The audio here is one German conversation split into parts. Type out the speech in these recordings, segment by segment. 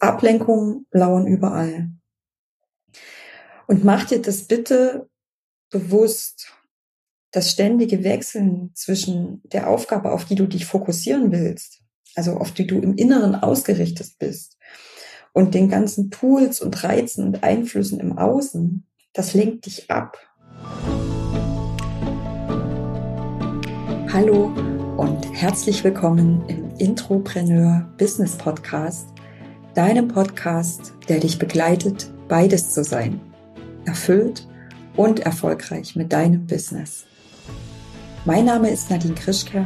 Ablenkungen lauern überall. Und mach dir das bitte bewusst, das ständige Wechseln zwischen der Aufgabe, auf die du dich fokussieren willst, also auf die du im Inneren ausgerichtet bist, und den ganzen Tools und Reizen und Einflüssen im Außen, das lenkt dich ab. Hallo und herzlich willkommen im Intropreneur Business Podcast, deinem Podcast, der dich begleitet, beides zu sein, erfüllt und erfolgreich mit deinem Business. Mein Name ist Nadine Krischke.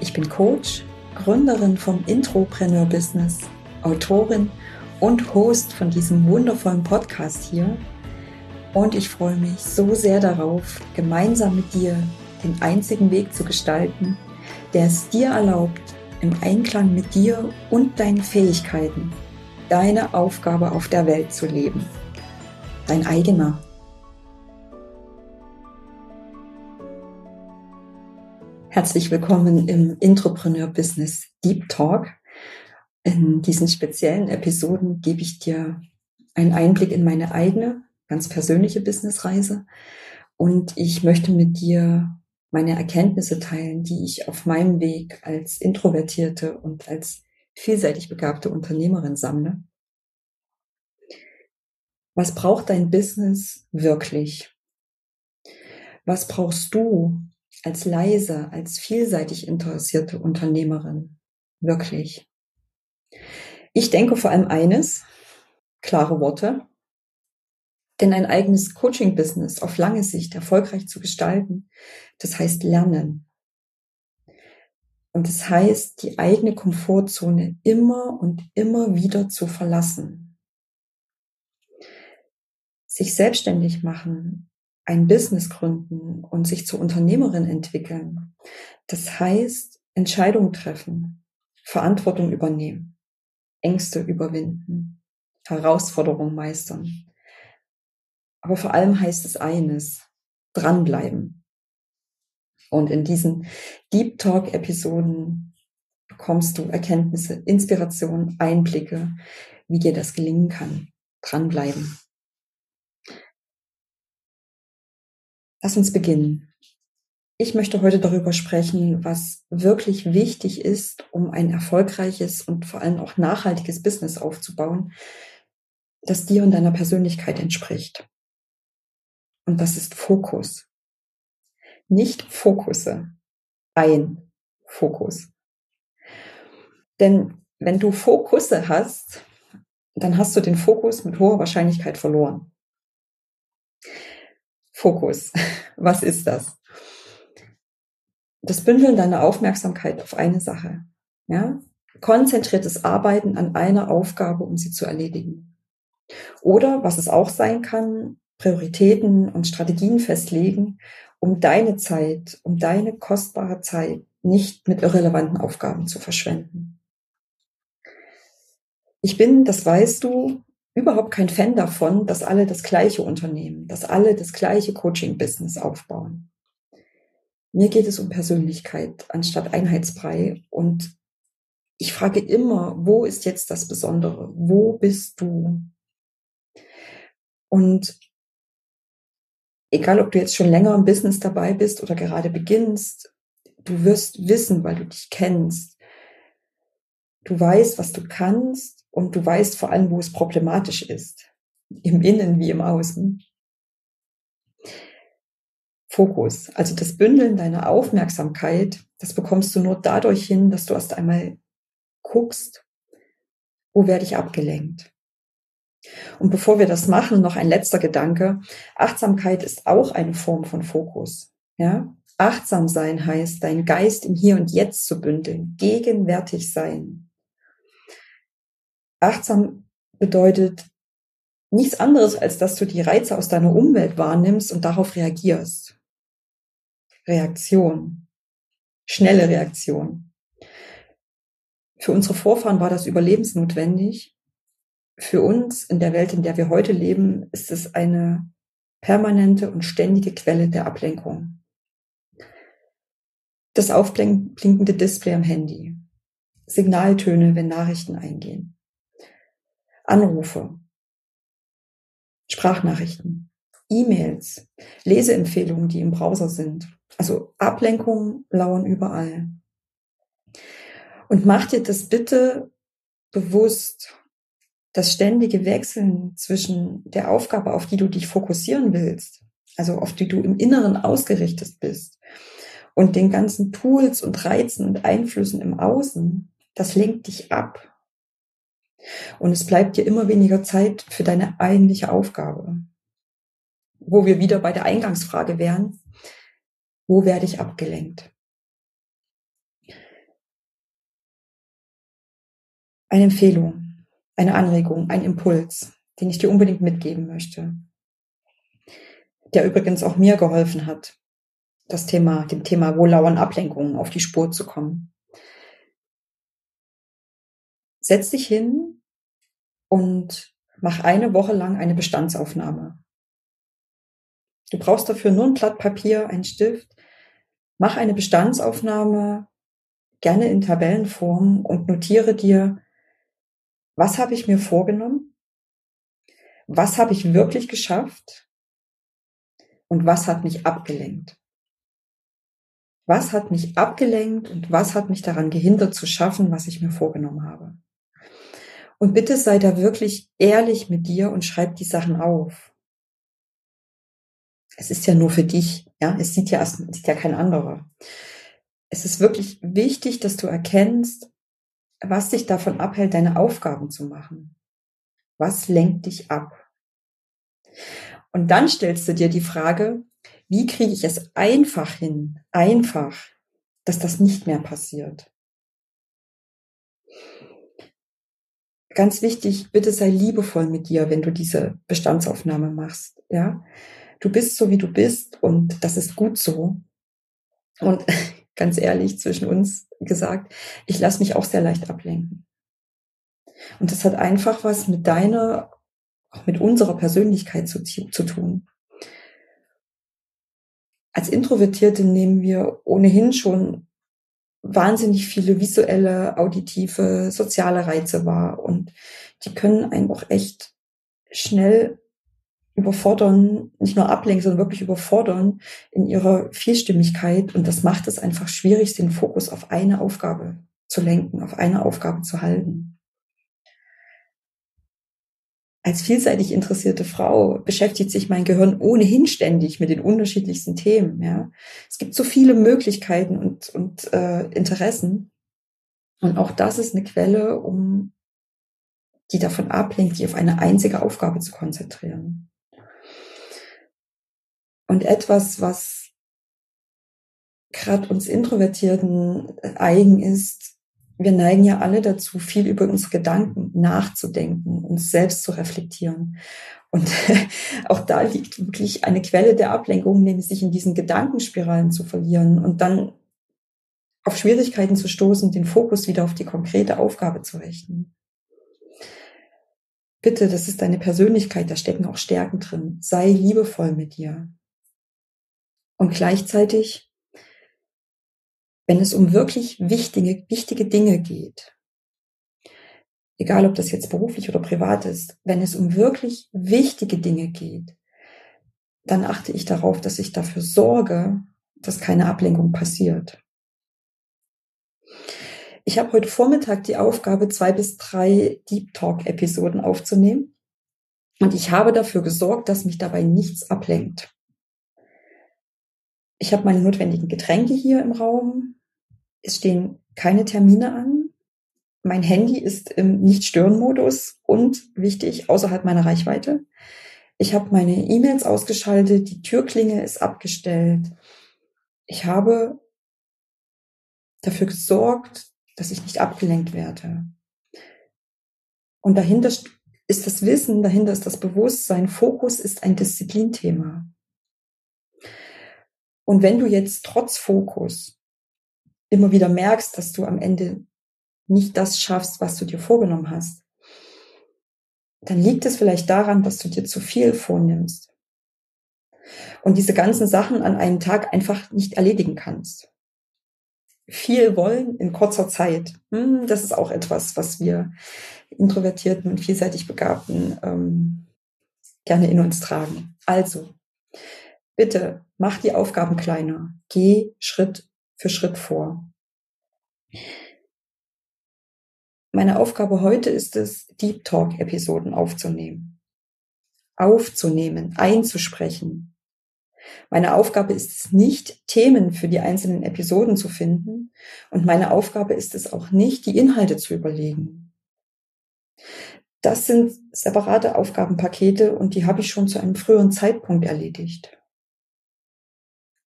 Ich bin Coach, Gründerin vom Intropreneur Business, Autorin und Host von diesem wundervollen Podcast hier. Und ich freue mich so sehr darauf, gemeinsam mit dir den einzigen Weg zu gestalten, der es dir erlaubt, im Einklang mit dir und deinen Fähigkeiten deine Aufgabe auf der Welt zu leben. Dein eigener. Herzlich willkommen im Entrepreneur Business Deep Talk. In diesen speziellen Episoden gebe ich dir einen Einblick in meine eigene, ganz persönliche Businessreise und ich möchte mit dir meine Erkenntnisse teilen, die ich auf meinem Weg als introvertierte und als vielseitig begabte Unternehmerin sammle. Was braucht dein Business wirklich? Was brauchst du als leise, als vielseitig interessierte Unternehmerin wirklich? Ich denke vor allem eines, klare Worte. Denn ein eigenes Coaching-Business auf lange Sicht erfolgreich zu gestalten, das heißt lernen. Und das heißt, die eigene Komfortzone immer und immer wieder zu verlassen. Sich selbstständig machen, ein Business gründen und sich zur Unternehmerin entwickeln. Das heißt, Entscheidungen treffen, Verantwortung übernehmen. Ängste überwinden, Herausforderungen meistern. Aber vor allem heißt es eines, dranbleiben. Und in diesen Deep Talk Episoden bekommst du Erkenntnisse, Inspiration, Einblicke, wie dir das gelingen kann. Dranbleiben. Lass uns beginnen. Ich möchte heute darüber sprechen, was wirklich wichtig ist, um ein erfolgreiches und vor allem auch nachhaltiges Business aufzubauen, das dir und deiner Persönlichkeit entspricht. Und das ist Fokus. Nicht Fokusse, ein Fokus. Denn wenn du Fokusse hast, dann hast du den Fokus mit hoher Wahrscheinlichkeit verloren. Fokus, was ist das? das Bündeln deiner Aufmerksamkeit auf eine Sache. Ja? Konzentriertes Arbeiten an einer Aufgabe, um sie zu erledigen. Oder, was es auch sein kann, Prioritäten und Strategien festlegen, um deine Zeit, um deine kostbare Zeit nicht mit irrelevanten Aufgaben zu verschwenden. Ich bin, das weißt du, überhaupt kein Fan davon, dass alle das gleiche Unternehmen, dass alle das gleiche Coaching-Business aufbauen. Mir geht es um Persönlichkeit anstatt Einheitsbrei. Und ich frage immer, wo ist jetzt das Besondere? Wo bist du? Und egal, ob du jetzt schon länger im Business dabei bist oder gerade beginnst, du wirst wissen, weil du dich kennst. Du weißt, was du kannst und du weißt vor allem, wo es problematisch ist. Im Innen wie im Außen. Fokus, also das Bündeln deiner Aufmerksamkeit, das bekommst du nur dadurch hin, dass du erst einmal guckst, wo werde ich abgelenkt. Und bevor wir das machen, noch ein letzter Gedanke. Achtsamkeit ist auch eine Form von Fokus. Ja? Achtsam sein heißt, deinen Geist im Hier und Jetzt zu bündeln, gegenwärtig sein. Achtsam bedeutet nichts anderes, als dass du die Reize aus deiner Umwelt wahrnimmst und darauf reagierst. Reaktion, schnelle Reaktion. Für unsere Vorfahren war das überlebensnotwendig. Für uns in der Welt, in der wir heute leben, ist es eine permanente und ständige Quelle der Ablenkung. Das aufblinkende Display am Handy. Signaltöne, wenn Nachrichten eingehen. Anrufe, Sprachnachrichten, E-Mails, Leseempfehlungen, die im Browser sind. Also Ablenkungen lauern überall. Und mach dir das bitte bewusst, das ständige Wechseln zwischen der Aufgabe, auf die du dich fokussieren willst, also auf die du im Inneren ausgerichtet bist, und den ganzen Tools und Reizen und Einflüssen im Außen, das lenkt dich ab. Und es bleibt dir immer weniger Zeit für deine eigentliche Aufgabe. Wo wir wieder bei der Eingangsfrage wären, wo werde ich abgelenkt? Eine Empfehlung, eine Anregung, ein Impuls, den ich dir unbedingt mitgeben möchte, der übrigens auch mir geholfen hat, das Thema, dem Thema wo lauern Ablenkungen auf die Spur zu kommen. Setz dich hin und mach eine Woche lang eine Bestandsaufnahme. Du brauchst dafür nur ein Blatt Papier, einen Stift. Mach eine Bestandsaufnahme, gerne in Tabellenform und notiere dir, was habe ich mir vorgenommen? Was habe ich wirklich geschafft? Und was hat mich abgelenkt? Was hat mich abgelenkt und was hat mich daran gehindert zu schaffen, was ich mir vorgenommen habe? Und bitte sei da wirklich ehrlich mit dir und schreib die Sachen auf. Es ist ja nur für dich, ja, es sieht ja, es sieht ja kein anderer. Es ist wirklich wichtig, dass du erkennst, was dich davon abhält, deine Aufgaben zu machen. Was lenkt dich ab? Und dann stellst du dir die Frage, wie kriege ich es einfach hin, einfach, dass das nicht mehr passiert? Ganz wichtig, bitte sei liebevoll mit dir, wenn du diese Bestandsaufnahme machst, ja? Du bist so, wie du bist und das ist gut so. Und ganz ehrlich, zwischen uns gesagt, ich lasse mich auch sehr leicht ablenken. Und das hat einfach was mit deiner, auch mit unserer Persönlichkeit zu, zu tun. Als Introvertierte nehmen wir ohnehin schon wahnsinnig viele visuelle, auditive, soziale Reize wahr und die können einen auch echt schnell überfordern, nicht nur ablenken, sondern wirklich überfordern in ihrer Vielstimmigkeit und das macht es einfach schwierig, den Fokus auf eine Aufgabe zu lenken, auf eine Aufgabe zu halten als vielseitig interessierte Frau beschäftigt sich mein Gehirn ohnehin ständig mit den unterschiedlichsten Themen. Ja, es gibt so viele Möglichkeiten und, und äh, Interessen, und auch das ist eine Quelle, um die davon ablenkt, die auf eine einzige Aufgabe zu konzentrieren. Und etwas, was gerade uns Introvertierten eigen ist, wir neigen ja alle dazu, viel über unsere Gedanken nachzudenken, uns selbst zu reflektieren. Und auch da liegt wirklich eine Quelle der Ablenkung, nämlich sich in diesen Gedankenspiralen zu verlieren und dann auf Schwierigkeiten zu stoßen, den Fokus wieder auf die konkrete Aufgabe zu richten. Bitte, das ist deine Persönlichkeit, da stecken auch Stärken drin. Sei liebevoll mit dir. Und gleichzeitig wenn es um wirklich wichtige, wichtige Dinge geht, egal ob das jetzt beruflich oder privat ist, wenn es um wirklich wichtige Dinge geht, dann achte ich darauf, dass ich dafür sorge, dass keine Ablenkung passiert. Ich habe heute Vormittag die Aufgabe, zwei bis drei Deep Talk-Episoden aufzunehmen. Und ich habe dafür gesorgt, dass mich dabei nichts ablenkt. Ich habe meine notwendigen Getränke hier im Raum. Es stehen keine Termine an. Mein Handy ist im Nicht-Stören-Modus und wichtig, außerhalb meiner Reichweite. Ich habe meine E-Mails ausgeschaltet, die Türklinge ist abgestellt. Ich habe dafür gesorgt, dass ich nicht abgelenkt werde. Und dahinter ist das Wissen, dahinter ist das Bewusstsein, Fokus ist ein Disziplinthema. Und wenn du jetzt trotz Fokus immer wieder merkst, dass du am Ende nicht das schaffst, was du dir vorgenommen hast, dann liegt es vielleicht daran, dass du dir zu viel vornimmst und diese ganzen Sachen an einem Tag einfach nicht erledigen kannst. viel wollen in kurzer Zeit. Hm, das ist auch etwas, was wir Introvertierten und vielseitig Begabten ähm, gerne in uns tragen. Also, bitte mach die Aufgaben kleiner. Geh Schritt für Schritt vor. Meine Aufgabe heute ist es, Deep Talk Episoden aufzunehmen. Aufzunehmen, einzusprechen, meine Aufgabe ist es nicht, Themen für die einzelnen Episoden zu finden. Und meine Aufgabe ist es auch nicht, die Inhalte zu überlegen. Das sind separate Aufgabenpakete und die habe ich schon zu einem früheren Zeitpunkt erledigt.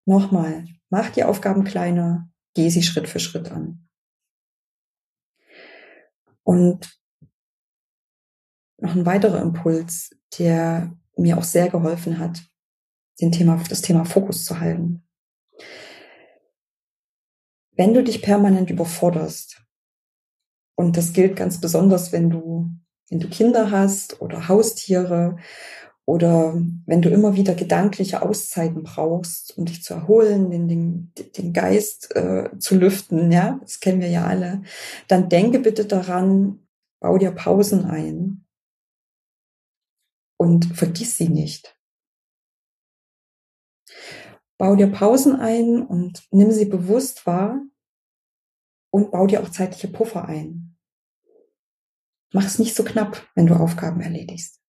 Nochmal, mach die Aufgaben kleiner, geh sie Schritt für Schritt an. Und noch ein weiterer Impuls, der mir auch sehr geholfen hat, den Thema, das Thema Fokus zu halten. Wenn du dich permanent überforderst, und das gilt ganz besonders, wenn du, wenn du Kinder hast oder Haustiere oder wenn du immer wieder gedankliche Auszeiten brauchst, um dich zu erholen, den, den, den Geist äh, zu lüften, ja, das kennen wir ja alle, dann denke bitte daran, bau dir Pausen ein und vergiss sie nicht. Bau dir Pausen ein und nimm sie bewusst wahr und bau dir auch zeitliche Puffer ein. Mach es nicht so knapp, wenn du Aufgaben erledigst.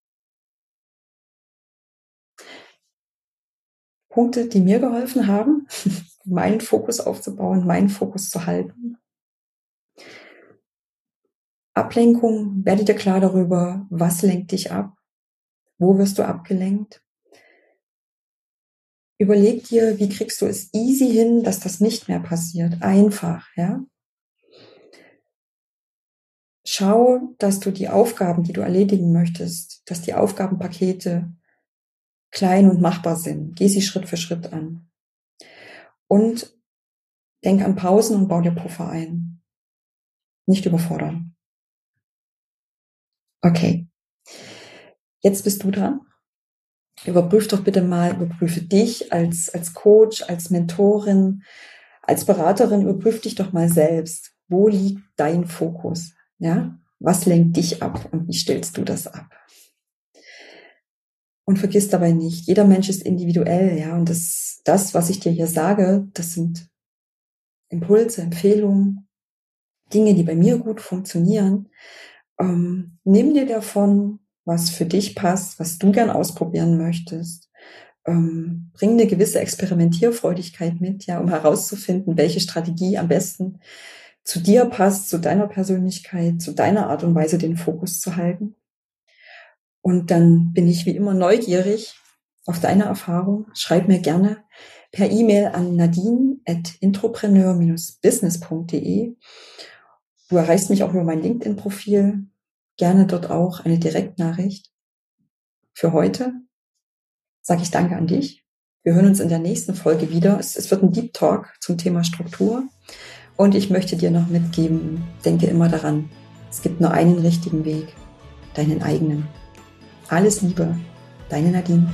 Punkte, die mir geholfen haben, meinen Fokus aufzubauen, meinen Fokus zu halten. Ablenkung, werde dir klar darüber, was lenkt dich ab, wo wirst du abgelenkt Überleg dir, wie kriegst du es easy hin, dass das nicht mehr passiert. Einfach, ja. Schau, dass du die Aufgaben, die du erledigen möchtest, dass die Aufgabenpakete klein und machbar sind. Geh sie Schritt für Schritt an. Und denk an Pausen und bau dir Puffer ein. Nicht überfordern. Okay. Jetzt bist du dran überprüf doch bitte mal, überprüfe dich als, als Coach, als Mentorin, als Beraterin, überprüf dich doch mal selbst. Wo liegt dein Fokus? Ja? Was lenkt dich ab und wie stellst du das ab? Und vergiss dabei nicht, jeder Mensch ist individuell, ja, und das, das, was ich dir hier sage, das sind Impulse, Empfehlungen, Dinge, die bei mir gut funktionieren. Ähm, nimm dir davon was für dich passt, was du gern ausprobieren möchtest. Ähm, bring eine gewisse Experimentierfreudigkeit mit, ja, um herauszufinden, welche Strategie am besten zu dir passt, zu deiner Persönlichkeit, zu deiner Art und Weise den Fokus zu halten. Und dann bin ich wie immer neugierig auf deine Erfahrung. Schreib mir gerne per E-Mail an nadine at intropreneur-business.de. Du erreichst mich auch über mein LinkedIn-Profil gerne dort auch eine Direktnachricht. Für heute sage ich Danke an dich. Wir hören uns in der nächsten Folge wieder. Es, es wird ein Deep Talk zum Thema Struktur. Und ich möchte dir noch mitgeben, denke immer daran, es gibt nur einen richtigen Weg, deinen eigenen. Alles Liebe, deine Nadine.